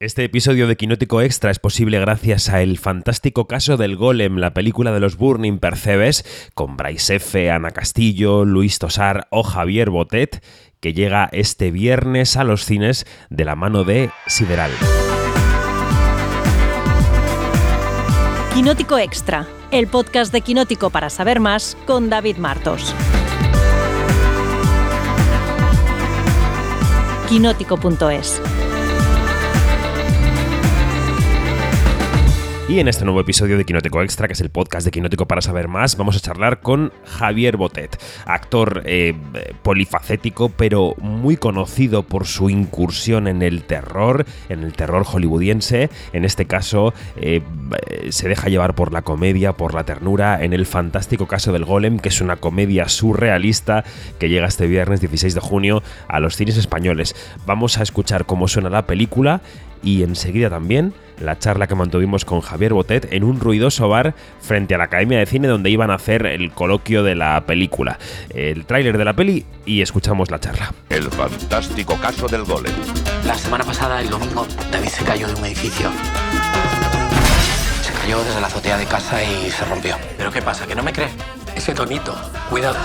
Este episodio de Quinótico Extra es posible gracias a El fantástico caso del Golem, la película de los Burning Percebes, con Bryce F., Ana Castillo, Luis Tosar o Javier Botet, que llega este viernes a los cines de la mano de Sideral. Quinótico Extra, el podcast de Quinótico para saber más con David Martos. Quinótico.es Y en este nuevo episodio de Quinótico Extra, que es el podcast de Quinótico para saber más, vamos a charlar con Javier Botet, actor eh, polifacético, pero muy conocido por su incursión en el terror, en el terror hollywoodiense. En este caso, eh, se deja llevar por la comedia, por la ternura, en el fantástico caso del Golem, que es una comedia surrealista que llega este viernes 16 de junio a los cines españoles. Vamos a escuchar cómo suena la película y enseguida también la charla que mantuvimos con Javier Botet en un ruidoso bar frente a la Academia de Cine donde iban a hacer el coloquio de la película. El tráiler de la peli y escuchamos la charla. El fantástico caso del golem. La semana pasada, el domingo, David se cayó de un edificio. Se cayó desde la azotea de casa y se rompió. ¿Pero qué pasa? ¿Que no me cree? Ese tonito. Cuidado.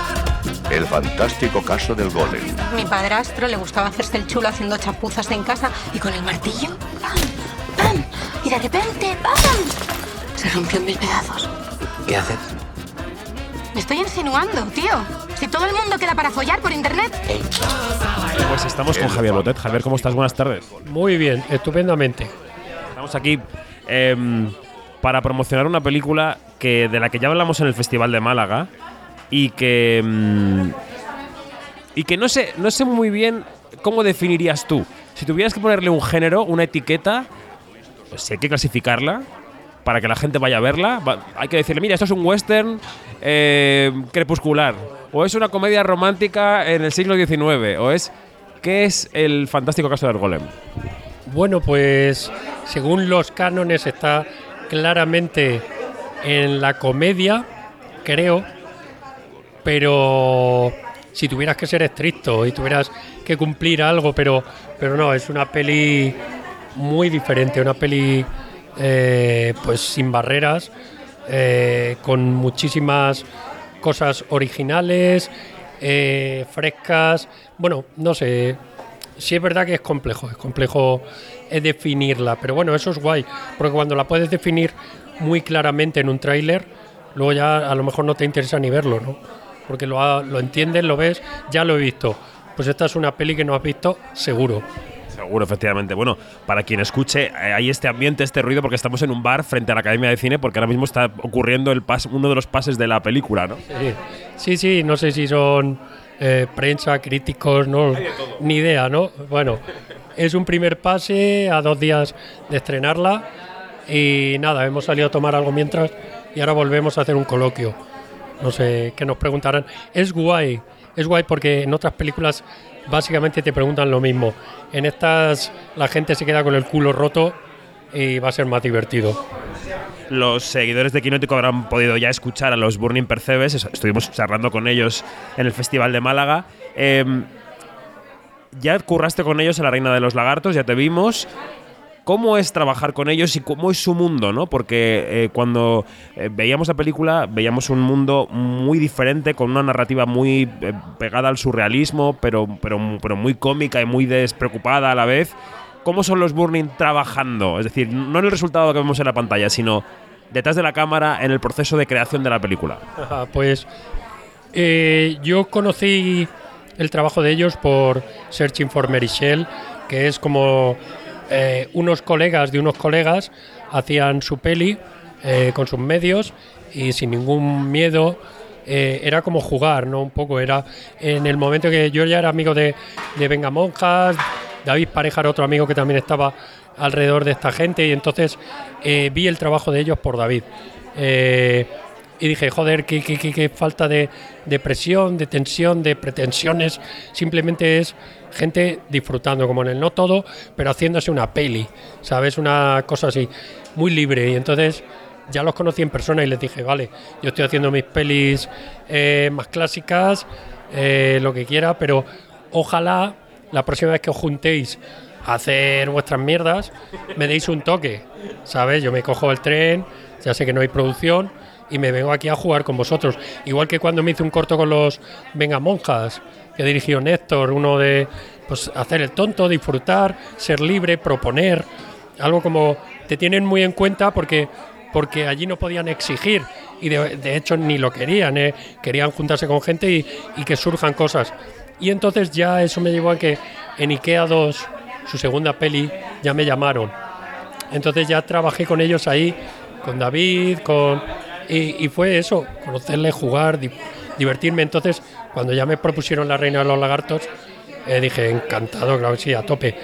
El fantástico caso del golem. Mi padrastro le gustaba hacerse el chulo haciendo chapuzas en casa y con el martillo, ¡pam! ¡pam! Y de repente, ¡pam! Se rompió en mil pedazos. ¿Qué haces? Me estoy insinuando, tío. Si todo el mundo queda para follar por internet. Pues estamos con Javier Botet. Javier, ¿cómo estás? Buenas tardes. Muy bien, estupendamente. Estamos aquí em, para promocionar una película que de la que ya hablamos en el Festival de Málaga y que em, y que no sé no sé muy bien cómo definirías tú. Si tuvieras que ponerle un género, una etiqueta, pues si hay que clasificarla para que la gente vaya a verla, hay que decirle, mira, esto es un western eh, crepuscular, o es una comedia romántica en el siglo XIX, o es ¿qué es el fantástico caso del golem? Bueno, pues según los cánones está claramente en la comedia, creo, pero si tuvieras que ser estricto y tuvieras que cumplir algo, pero, pero no, es una peli muy diferente, una peli eh, pues sin barreras, eh, con muchísimas cosas originales, eh, frescas, bueno, no sé, sí es verdad que es complejo, es complejo definirla, pero bueno, eso es guay, porque cuando la puedes definir muy claramente en un tráiler, luego ya a lo mejor no te interesa ni verlo, ¿no? Porque lo, ha- lo entiendes, lo ves, ya lo he visto. Pues esta es una peli que no has visto, seguro. Seguro, efectivamente. Bueno, para quien escuche, eh, hay este ambiente, este ruido, porque estamos en un bar frente a la Academia de Cine, porque ahora mismo está ocurriendo el pas- uno de los pases de la película, ¿no? Sí, sí, sí, no sé si son eh, prensa, críticos, no, ni idea, ¿no? Bueno, es un primer pase a dos días de estrenarla y nada, hemos salido a tomar algo mientras y ahora volvemos a hacer un coloquio. No sé qué nos preguntarán. Es guay, es guay porque en otras películas básicamente te preguntan lo mismo. En estas la gente se queda con el culo roto y va a ser más divertido. Los seguidores de Quinótico habrán podido ya escuchar a los Burning Percebes. Estuvimos charlando con ellos en el Festival de Málaga. Em, ya curraste con ellos en La Reina de los Lagartos, ya te vimos. ¿Cómo es trabajar con ellos y cómo es su mundo, no? Porque eh, cuando eh, veíamos la película veíamos un mundo muy diferente, con una narrativa muy eh, pegada al surrealismo, pero, pero, pero muy cómica y muy despreocupada a la vez. ¿Cómo son los Burning trabajando? Es decir, no en el resultado que vemos en la pantalla, sino detrás de la cámara en el proceso de creación de la película. Pues yo conocí el trabajo de ellos por Searching for Mary Shell, que es como eh, unos colegas de unos colegas hacían su peli eh, con sus medios y sin ningún miedo. eh, era como jugar, ¿no? Un poco, era en el momento que yo ya era amigo de, de Venga Monjas, David Pareja era otro amigo que también estaba alrededor de esta gente y entonces vi el trabajo de ellos por David. Y dije, joder, qué, qué- qué- qué falta de, de presión, de tensión, de pretensiones. Simplemente es gente disfrutando, como en el no todo, pero haciéndose una peli, ¿sabes? Una cosa así, muy libre. Y entonces ya los conocí en persona y les dije, vale, yo estoy haciendo mis pelis eh, más clásicas, eh, lo que quiera, pero ojalá la próxima vez que os juntéis hacer vuestras mierdas, me deis un toque, ¿sabes? Yo me cojo el tren, ya sé que no hay producción y me vengo aquí a jugar con vosotros. Igual que cuando me hice un corto con los Venga Monjas, que dirigió Néstor, uno de pues hacer el tonto, disfrutar, ser libre, proponer, algo como te tienen muy en cuenta porque porque allí no podían exigir y de, hecho ni lo querían, ¿eh? querían juntarse con gente y, y que surjan cosas. Y entonces ya eso me llevó a que en IKEA 2, su segunda peli, ya me llamaron. Entonces ya trabajé con ellos ahí, con David, con y, fue eso, conocerle, jugar, divertirme. Entonces, cuando ya me propusieron La Reina de los Lagartos, eh, dije, encantado, claro sí, a tope.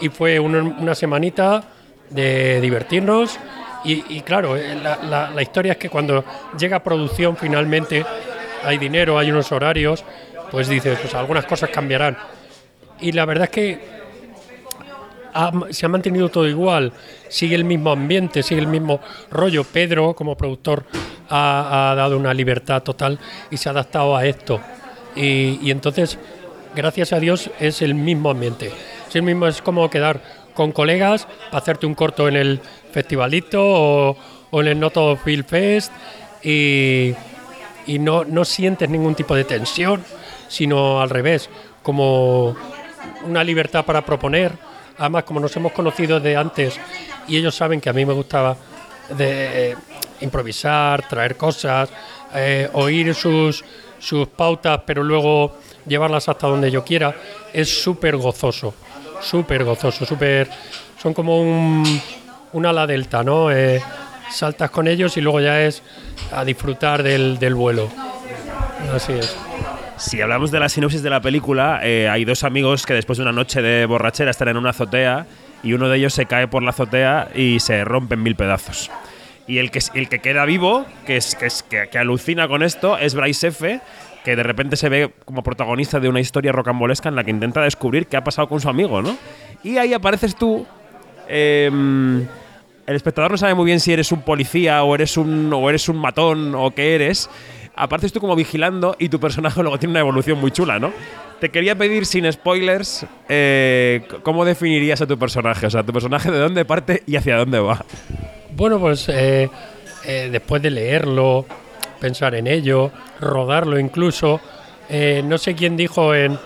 Y fue una semanita de divertirnos. Y, claro, eh, la, la, historia es que cuando llega producción finalmente, hay dinero, hay unos horarios, pues dices, pues algunas cosas cambiarán. Y la verdad es que se ha mantenido todo igual, sigue el mismo ambiente, sigue el mismo rollo. Pedro, como productor, ha, dado una libertad total y se ha adaptado a esto. Y, entonces, gracias a Dios, es el mismo ambiente. Es el mismo, es como quedar con colegas para hacerte un corto en el festivalito o, en el Noto Film Fest y, y no, no sientes ningún tipo de tensión, sino al revés, como una libertad para proponer Además, como nos hemos conocido de antes y ellos saben que a mí me gustaba eh, improvisar, traer cosas, eh, oír sus, sus pautas, pero luego llevarlas hasta donde yo quiera, es súper gozoso, súper gozoso, súper... Son como un, un ala delta, ¿no? Eh, saltas con ellos y luego ya es a disfrutar del vuelo. Así es. Si hablamos de la sinopsis de la película, eh, hay dos amigos que después de una noche de borrachera están en una azotea y uno de ellos se cae por la azotea y se rompe en mil pedazos. Y el que, el que queda vivo, que, es, que, que, alucina con esto, es Bryce F., que de repente se ve como protagonista de una historia rocambolesca en la que intenta descubrir qué ha pasado con su amigo, ¿no? Y ahí apareces tú. Em, el espectador no sabe muy bien si eres un policía o eres un, o eres un matón o qué eres aparte tú como vigilando y tu personaje luego tiene una evolución muy chula, ¿no? Te quería pedir, sin spoilers, eh, ¿cómo definirías a tu personaje? O sea, tu personaje de dónde parte y hacia dónde va. Bueno, pues eh, eh, después de leerlo, pensar en ello, rodarlo incluso, no sé quién dijo en,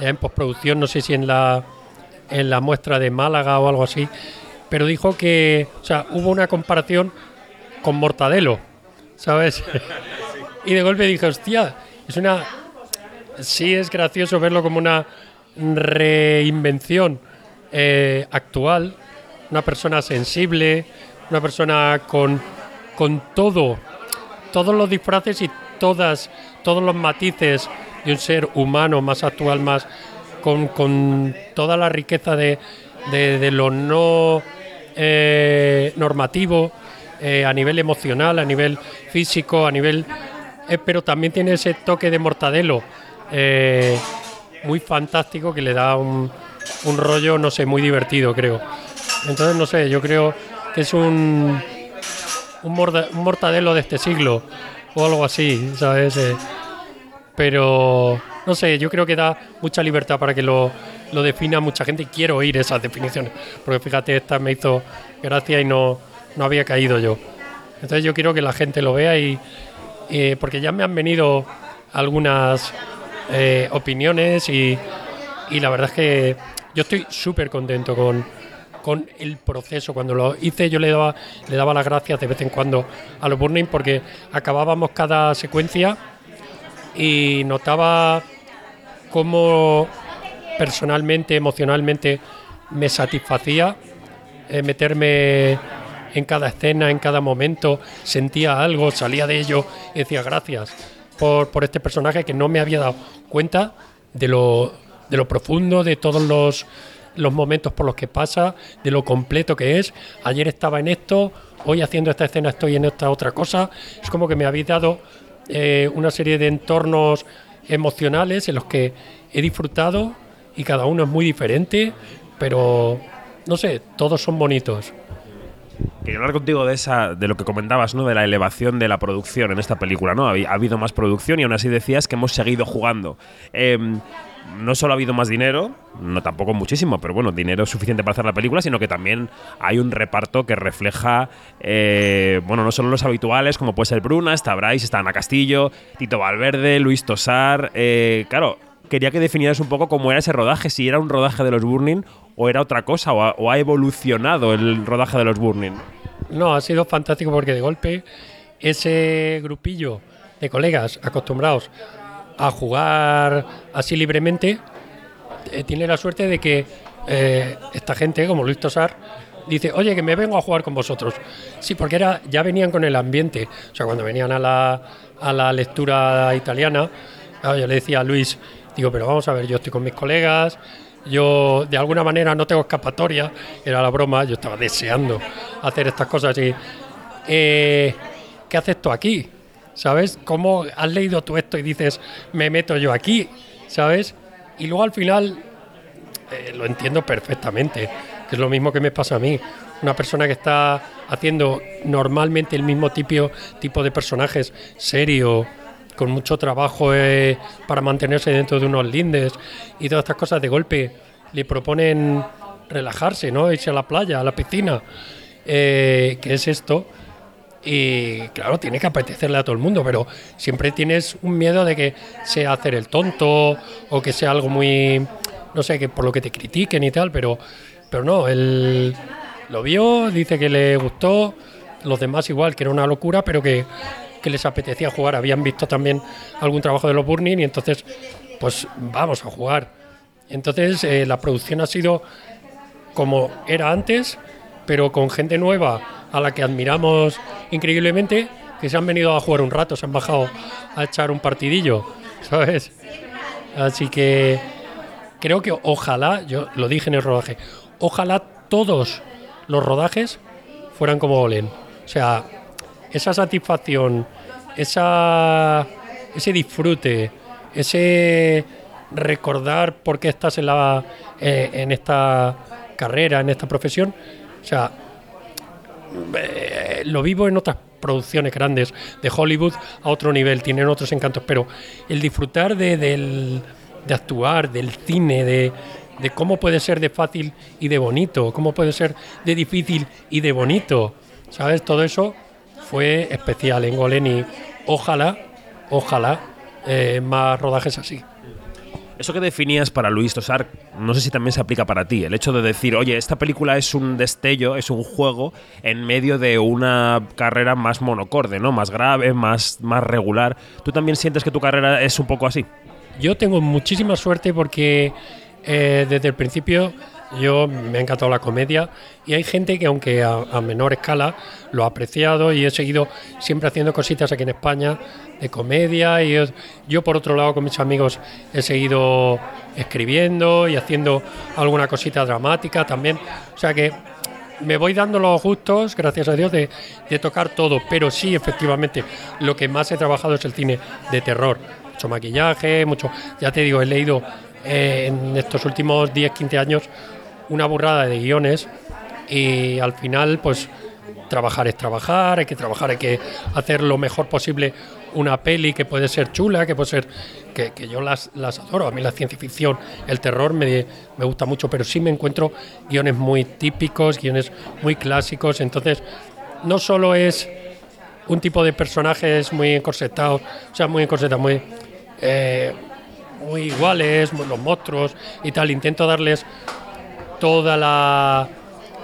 en postproducción, no sé si en la, en la muestra de Málaga o algo así, pero dijo que, o sea, hubo una comparación con Mortadelo, ¿sabes? Y de golpe dije, hostia, es una. Sí, es gracioso verlo como una reinvención eh, actual. Una persona sensible, una persona con, con todo, todos los disfraces y todas, todos los matices de un ser humano más actual, más con, con toda la riqueza de, de, lo no eh, normativo, eh, a nivel emocional, a nivel físico, a nivel eh, pero también tiene ese toque de mortadelo eh, muy fantástico que le da un, un, rollo, no sé, muy divertido, creo. Entonces, no sé, yo creo que es un, un, mortadelo de este siglo o algo así, ¿sabes? Eh, pero, no sé, yo creo que da mucha libertad para que lo, lo defina mucha gente y quiero oír esas definiciones, porque fíjate, esta me hizo gracia y no, no había caído yo. Entonces yo quiero que la gente lo vea y, eh, porque ya me han venido algunas eh, opiniones y, la verdad es que yo estoy súper contento con, con el proceso. Cuando lo hice yo le daba, le daba las gracias de vez en cuando a los Burning porque acabábamos cada secuencia y notaba cómo personalmente, emocionalmente me satisfacía eh, meterme en cada escena, en cada momento, sentía algo, salía de ello y decía gracias por, por este personaje que no me había dado cuenta de lo, de lo profundo, de todos los, los momentos por los que pasa, de lo completo que es. Ayer estaba en esto, hoy haciendo esta escena estoy en esta otra cosa. Es como que me habéis dado eh, una serie de entornos emocionales en los que he disfrutado y cada uno es muy diferente, pero no sé, todos son bonitos. Quería hablar contigo de esa, de lo que comentabas, ¿no? De la elevación de la producción en esta película, ¿no? Ha, ha habido más producción y aún así decías que hemos seguido jugando. Em, no solo ha habido más dinero, no tampoco muchísimo, pero bueno, dinero suficiente para hacer la película, sino que también hay un reparto que refleja, eh, bueno, no solo los habituales, como puede ser Bruna, está Bryce, está Ana Castillo, Tito Valverde, Luis Tosar. eh, claro, quería que definieras un poco cómo era ese rodaje, si era un rodaje de los Burning o era otra cosa, o ha, evolucionado el rodaje de los Burning. No, ha sido fantástico porque de golpe ese grupillo de colegas acostumbrados a jugar así libremente eh, tiene la suerte de que eh, esta gente, como Luis Tosar, dice, oye, que me vengo a jugar con vosotros. Sí, porque era, ya venían con el ambiente. O sea, cuando venían a la, a la lectura italiana, yo le decía a Luis, digo, pero vamos a ver, yo estoy con mis colegas, yo de alguna manera no tengo escapatoria, era la broma, yo estaba deseando hacer estas cosas y, eh, ¿qué haces tú aquí? ¿Sabes? ¿Cómo has leído tú esto y dices, me meto yo aquí? ¿Sabes? Y luego al final eh, lo entiendo perfectamente, que es lo mismo que me pasa a mí. Una persona que está haciendo normalmente el mismo tipo, tipo de personajes, serio, con mucho trabajo eh, para mantenerse dentro de unos lindes y todas estas cosas de golpe, le proponen relajarse, ¿no? Irse a la playa, a la piscina, eh, que es esto. Y claro, tiene que apetecerle a todo el mundo, pero siempre tienes un miedo de que sea hacer el tonto o que sea algo muy, no sé, que por lo que te critiquen y tal, pero, pero no, él lo vio, dice que le gustó, los demás igual, que era una locura, pero que, que les apetecía jugar. Habían visto también algún trabajo de los Burning y entonces, pues vamos a jugar. Entonces, eh, la producción ha sido como era antes, pero con gente nueva a la que admiramos increíblemente, que se han venido a jugar un rato, se han bajado a echar un partidillo, ¿sabes? Así que creo que ojalá, yo lo dije en el rodaje, ojalá todos los rodajes fueran como Olen. O sea, esa satisfacción, esa, ese disfrute, ese recordar por qué estás en, la, eh, en esta carrera, en esta profesión, o sea, eh, lo vivo en otras producciones grandes de Hollywood a otro nivel, tienen otros encantos, pero el disfrutar de, del- de actuar, del cine, de, de cómo puede ser de fácil y de bonito, cómo puede ser de difícil y de bonito, ¿sabes? Todo eso fue especial en Golem y ojalá, ojalá eh, más rodajes así. Eso que definías para Luis Tosar, no sé si también se aplica para ti. El hecho de decir, oye, esta película es un destello, es un juego en medio de una carrera más monocorde, ¿no? Más grave, más, más regular. ¿Tú también sientes que tu carrera es un poco así? Yo tengo muchísima suerte porque eh, desde el principio yo me ha encantado la comedia y hay gente que aunque a, menor escala lo ha apreciado y he seguido siempre haciendo cositas aquí en España de comedia y yo por otro lado con mis amigos he seguido escribiendo y haciendo alguna cosita dramática también. O sea que me voy dando los gustos, gracias a Dios, de, de tocar todo, pero sí, efectivamente, lo que más he trabajado es el cine de terror. Mucho maquillaje, mucho. Ya te digo, he leído eh, en estos últimos 10, 15 años una burrada de guiones y al final, pues trabajar es trabajar, hay que trabajar, hay que hacer lo mejor posible una peli que puede ser chula, que puede ser que, que yo las, las adoro, a mí la ciencia ficción, el terror me, me gusta mucho, pero sí me encuentro guiones muy típicos, guiones muy clásicos, entonces no solo es un tipo de personajes muy encorsetados, o sea, muy encorsetados, muy, eh, muy iguales, los monstruos y tal, intento darles toda la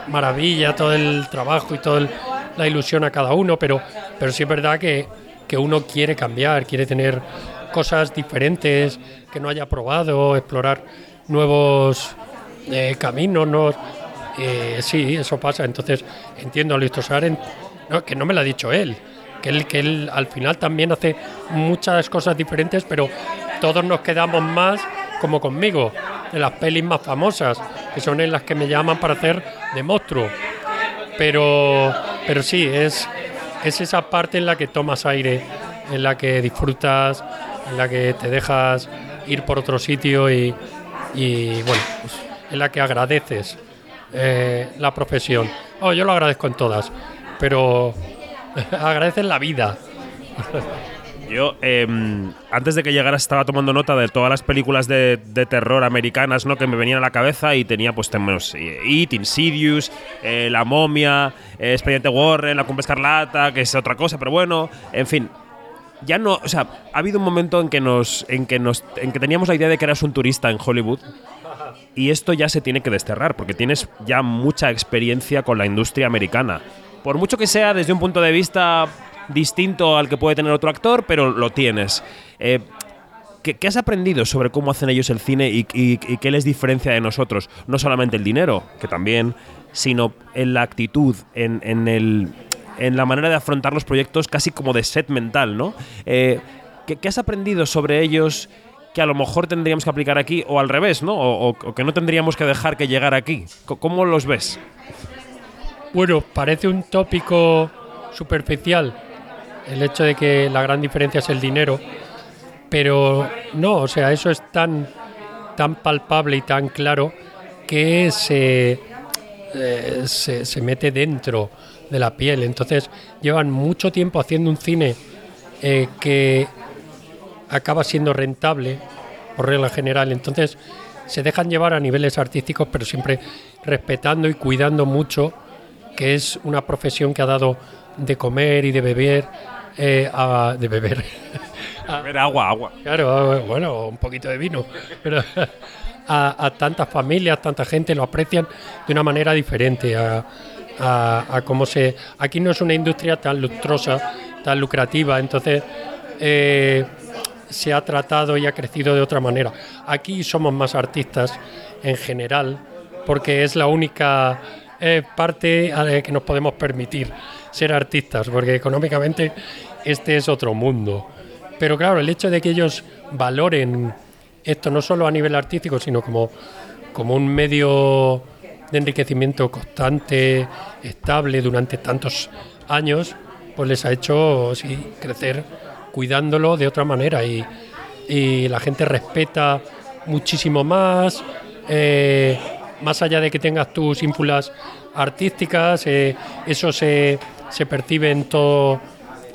maravilla, todo el trabajo y toda la ilusión a cada uno, pero, pero sí es verdad que, que uno quiere cambiar, quiere tener cosas diferentes que no haya probado, explorar nuevos eh, caminos, ¿no? Eh, sí, eso pasa. Entonces entiendo a Luis Tosar, no, que no me lo ha dicho él, que él al final también hace muchas cosas diferentes, pero todos nos quedamos más como conmigo, de las pelis más famosas, que son en las que me llaman para hacer de monstruo. Pero, pero sí, es, es esa parte en la que tomas aire, en la que disfrutas, en la que te dejas ir por otro sitio y, bueno, en la que agradeces eh, la profesión. Oh, yo lo agradezco en todas, pero agradecen la vida. Yo, em, antes de que llegaras, estaba tomando nota de todas las películas de, terror americanas ¿no? que me venían a la cabeza y tenía, pues, tenemos eh, It, Insidious, eh, La Momia, eh, Expediente Warren, La Cumbre Escarlata, que es otra cosa, pero bueno, en fin. Ya no, o sea, ha habido un momento en que nos, en que nos, en que teníamos la idea de que eras un turista en Hollywood y esto ya se tiene que desterrar porque tienes ya mucha experiencia con la industria americana. Por mucho que sea desde un punto de vista distinto al que puede tener otro actor, pero lo tienes. Eh, ¿qué, has aprendido sobre cómo hacen ellos el cine y, qué les diferencia de nosotros? No solamente el dinero, que también, sino en la actitud, en, el, en la manera de afrontar los proyectos casi como de set mental, ¿no? Eh, ¿qué, has aprendido sobre ellos que a lo mejor tendríamos que aplicar aquí o al revés, ¿no? O, o- que no tendríamos que dejar que llegar aquí. ¿Cómo los ves? Bueno, parece un tópico superficial el hecho de que la gran diferencia es el dinero, pero no, o sea, eso es tan, tan palpable y tan claro que se, eh, se, se mete dentro de la piel. Entonces llevan mucho tiempo haciendo un cine eh, que acaba siendo rentable por regla general. Entonces se dejan llevar a niveles artísticos, pero siempre respetando y cuidando mucho, que es una profesión que ha dado de comer y de beber, eh, a- de beber. A ver, agua, agua. Claro, bueno, un poquito de vino, pero a, a tantas familias, tanta gente lo aprecian de una manera diferente a, a- a cómo se... Aquí no es una industria tan lustrosa, tan lucrativa, entonces eh, se ha tratado y ha crecido de otra manera. Aquí somos más artistas en general, porque es la única eh, parte a la que nos podemos permitir ser artistas, porque económicamente este es otro mundo. Pero claro, el hecho de que ellos valoren esto no solo a nivel artístico, sino como, como un medio de enriquecimiento constante, estable durante tantos años, pues les ha hecho sí, crecer cuidándolo de otra manera y, y la gente respeta muchísimo más, eh, más allá de que tengas tus ínfulas artísticas, eh, eso se, se percibe en todo,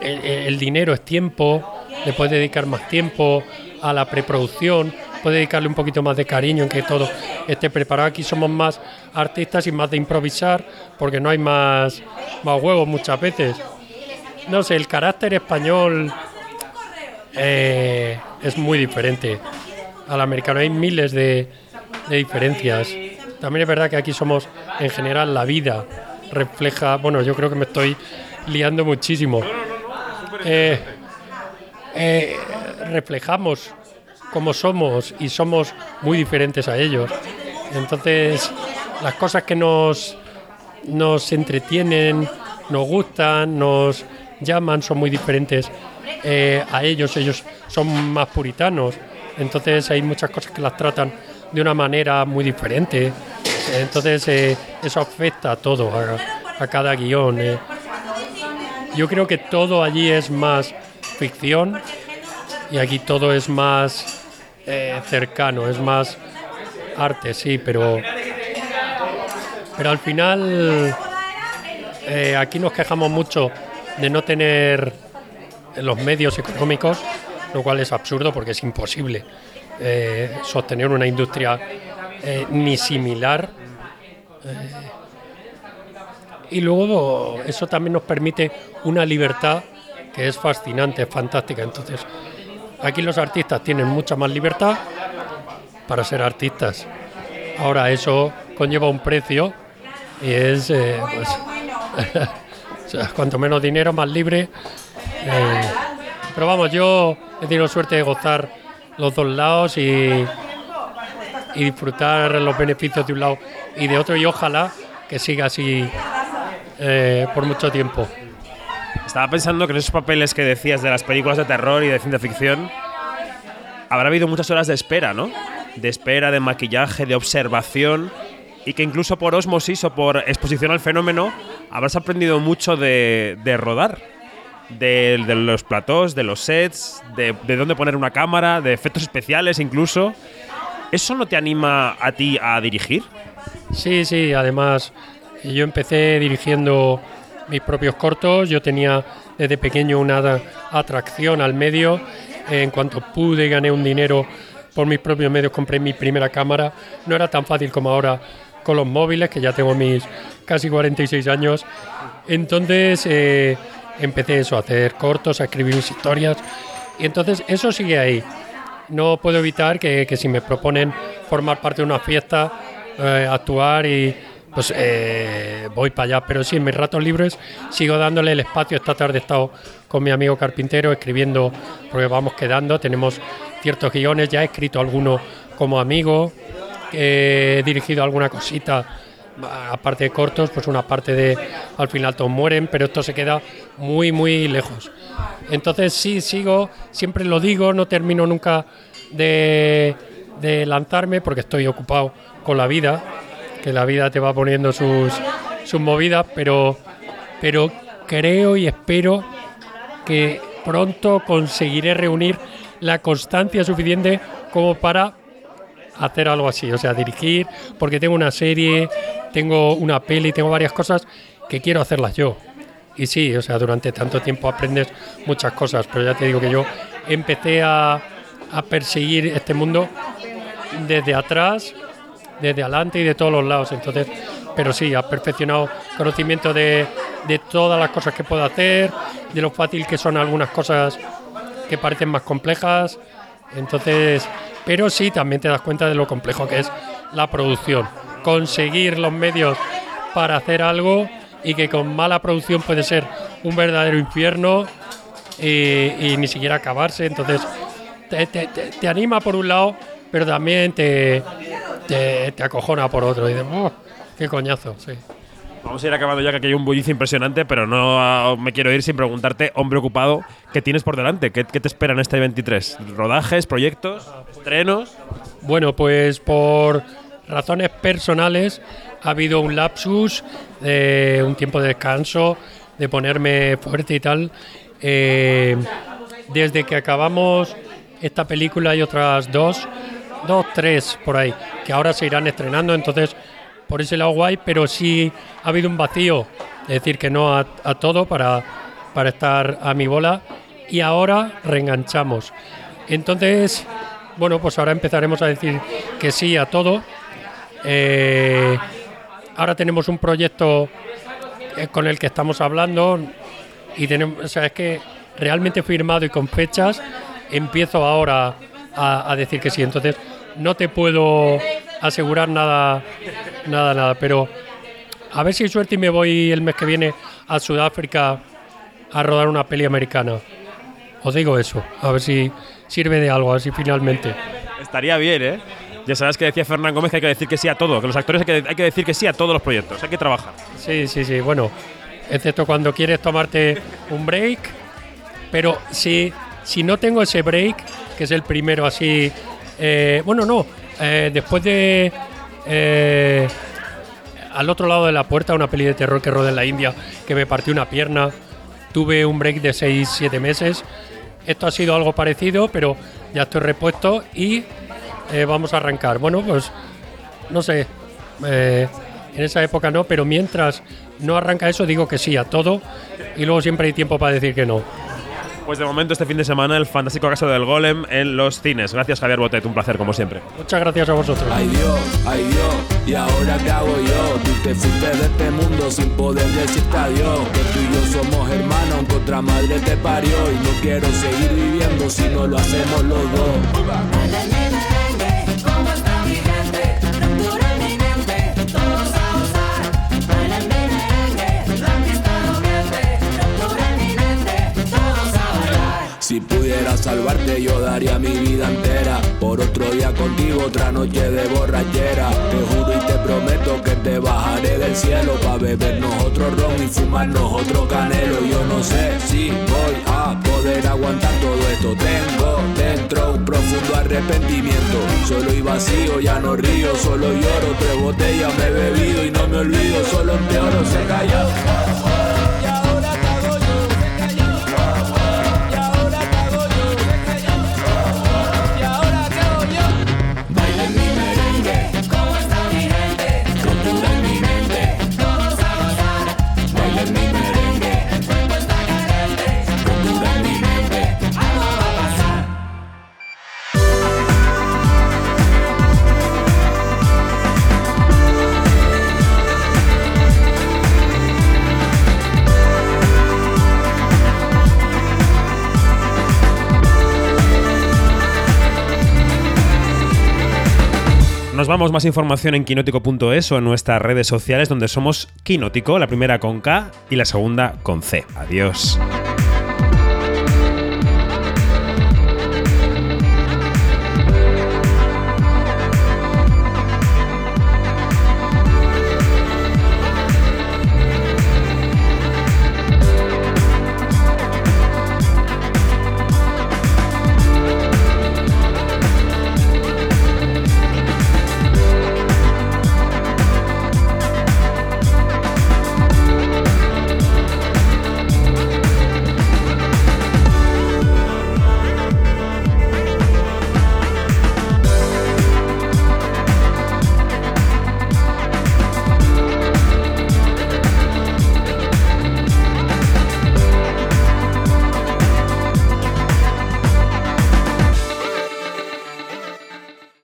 el, dinero es tiempo, le puedes dedicar más tiempo a la preproducción, puedes dedicarle un poquito más de cariño en que todo esté preparado. Aquí somos más artistas y más de improvisar porque no hay más, más huevos muchas veces. No sé, el carácter español eh, es muy diferente al americano. Hay miles de, de diferencias. También es verdad que aquí somos, en general, la vida refleja. Bueno, yo creo que me estoy liando muchísimo. Eh, eh, reflejamos cómo somos y somos muy diferentes a ellos. Entonces, las cosas que nos, nos entretienen, nos gustan, nos llaman, son muy diferentes eh, a ellos. Ellos son más puritanos. Entonces, hay muchas cosas que las tratan de una manera muy diferente. Entonces, eh, eso afecta a todo, a, cada guion. eh. Yo creo que todo allí es más ficción y aquí todo es más eh, cercano, es más arte, sí, pero pero al final eh, aquí nos quejamos mucho de no tener los medios económicos, lo cual es absurdo porque es imposible eh, sostener una industria eh, ni similar. eh, y luego eso también nos permite una libertad que es fascinante, es fantástica. Entonces, aquí los artistas tienen mucha más libertad para ser artistas. Ahora eso conlleva un precio y es, eh, pues, cuanto menos dinero, más libre. Eh, pero vamos, yo he tenido suerte de gozar los dos lados y, y disfrutar los beneficios de un lado y de otro y ojalá que siga así eh, por mucho tiempo. Estaba pensando que en esos papeles que decías de las películas de terror y de ciencia ficción, habrá habido muchas horas de espera, ¿no? De espera, de maquillaje, de observación, y que incluso por osmosis o por exposición al fenómeno habrás aprendido mucho de, de rodar. De, de los platós, de los sets, de, de dónde poner una cámara, de efectos especiales incluso. ¿Eso no te anima a ti a dirigir? Sí, sí, además yo empecé dirigiendo mis propios cortos, yo tenía desde pequeño una atracción al medio, en cuanto pude gané un dinero por mis propios medios, compré mi primera cámara, no era tan fácil como ahora con los móviles, que ya tengo mis casi 46 años, entonces eh, empecé eso, a hacer cortos, a escribir mis historias, y entonces eso sigue ahí. No puedo evitar que, que si me proponen formar parte de una fiesta, eh, actuar y pues eh, voy para allá. Pero sí, en mis ratos libres sigo dándole el espacio. Esta tarde he estado con mi amigo carpintero escribiendo, porque vamos quedando, tenemos ciertos guiones, ya he escrito alguno como amigo, he dirigido alguna cosita, aparte de cortos, pues una parte de al final todos mueren, pero esto se queda muy, muy lejos. Entonces sí, sigo, siempre lo digo, no termino nunca de, de lanzarme porque estoy ocupado con la vida, que la vida te va poniendo sus, sus movidas, pero, pero creo y espero que pronto conseguiré reunir la constancia suficiente como para hacer algo así, o sea, dirigir, porque tengo una serie, tengo una peli, tengo varias cosas que quiero hacerlas yo. Y sí, o sea, durante tanto tiempo aprendes muchas cosas, pero ya te digo que yo empecé a, a perseguir este mundo desde atrás desde adelante y de todos los lados. Entonces, pero sí, ha perfeccionado conocimiento de, de todas las cosas que puedo hacer, de lo fácil que son algunas cosas que parecen más complejas. Entonces, pero sí, también te das cuenta de lo complejo que es la producción. Conseguir los medios para hacer algo y que con mala producción puede ser un verdadero infierno y, ni siquiera acabarse. Entonces, te, te anima por un lado, pero también te, te, acojona por otro. Y dices, oh, qué coñazo, sí. Vamos a ir acabando ya que hay un bullicio impresionante, pero no ah, me quiero ir sin preguntarte, hombre ocupado, ¿qué tienes por delante? ¿Qué, te espera en este 23? ¿Rodajes, proyectos, estrenos? Bueno, pues por razones personales ha habido un lapsus de un tiempo de descanso, de ponerme fuerte y tal. Eh, desde que acabamos esta película y otras dos, dos, tres por ahí, que ahora se irán estrenando, entonces por ese lado guay, pero sí ha habido un vacío, es decir, que no a, todo para, para estar a mi bola y ahora reenganchamos. Entonces, bueno, pues ahora empezaremos a decir que sí a todo. Eh, ahora tenemos un proyecto eh, con el que estamos hablando y tenemos, o sea, es que realmente firmado y con fechas empiezo ahora a, a decir que sí. Entonces, no te puedo asegurar nada, nada, nada, pero a ver si hay suerte y me voy el mes que viene a Sudáfrica a rodar una peli americana. Os digo eso, a ver si sirve de algo, así finalmente. Estaría bien, ¿eh? Ya sabes que decía Fernán Gómez que hay que decir que sí a todo, que los actores hay que, hay que decir que sí a todos los proyectos, hay que trabajar. Sí, sí, sí, bueno, excepto cuando quieres tomarte un break, pero si, si no tengo ese break, que es el primero así eh, bueno, no. Eh, después de. Eh, al otro lado de la puerta, una peli de terror que rodea en la India, que me partió una pierna. Tuve un break de 6-7 meses. Esto ha sido algo parecido, pero ya estoy repuesto y vamos a arrancar. Bueno, pues no sé. en esa época no, pero mientras no arranca eso, digo que sí a todo y luego siempre hay tiempo para decir que no. Pues de momento este fin de semana el fantástico caso del golem en los cines. Gracias Javier Botet, un placer como siempre. Muchas gracias a vosotros. Ay Dios, ay Dios, y ahora qué hago yo. Te fuiste de este mundo sin poder decirte adiós. Que tú y yo somos hermanos, aunque otra madre te parió. Y no quiero seguir viviendo si no lo hacemos los dos. Pudiera salvarte yo daría mi vida entera. Por otro día contigo, otra noche de borrachera. Te juro y te prometo que te bajaré del cielo Pa' bebernos otro ron y fumarnos otro canelo. Yo no sé si voy a poder aguantar todo esto. Tengo dentro un profundo arrepentimiento. Solo y vacío, ya no río, solo lloro. Tres botellas me he bebido y no me olvido. Solo empeoro, se cayó Nos vamos, más información en quinótico.es o en nuestras redes sociales donde somos Quinótico, la primera con K y la segunda con C. Adiós.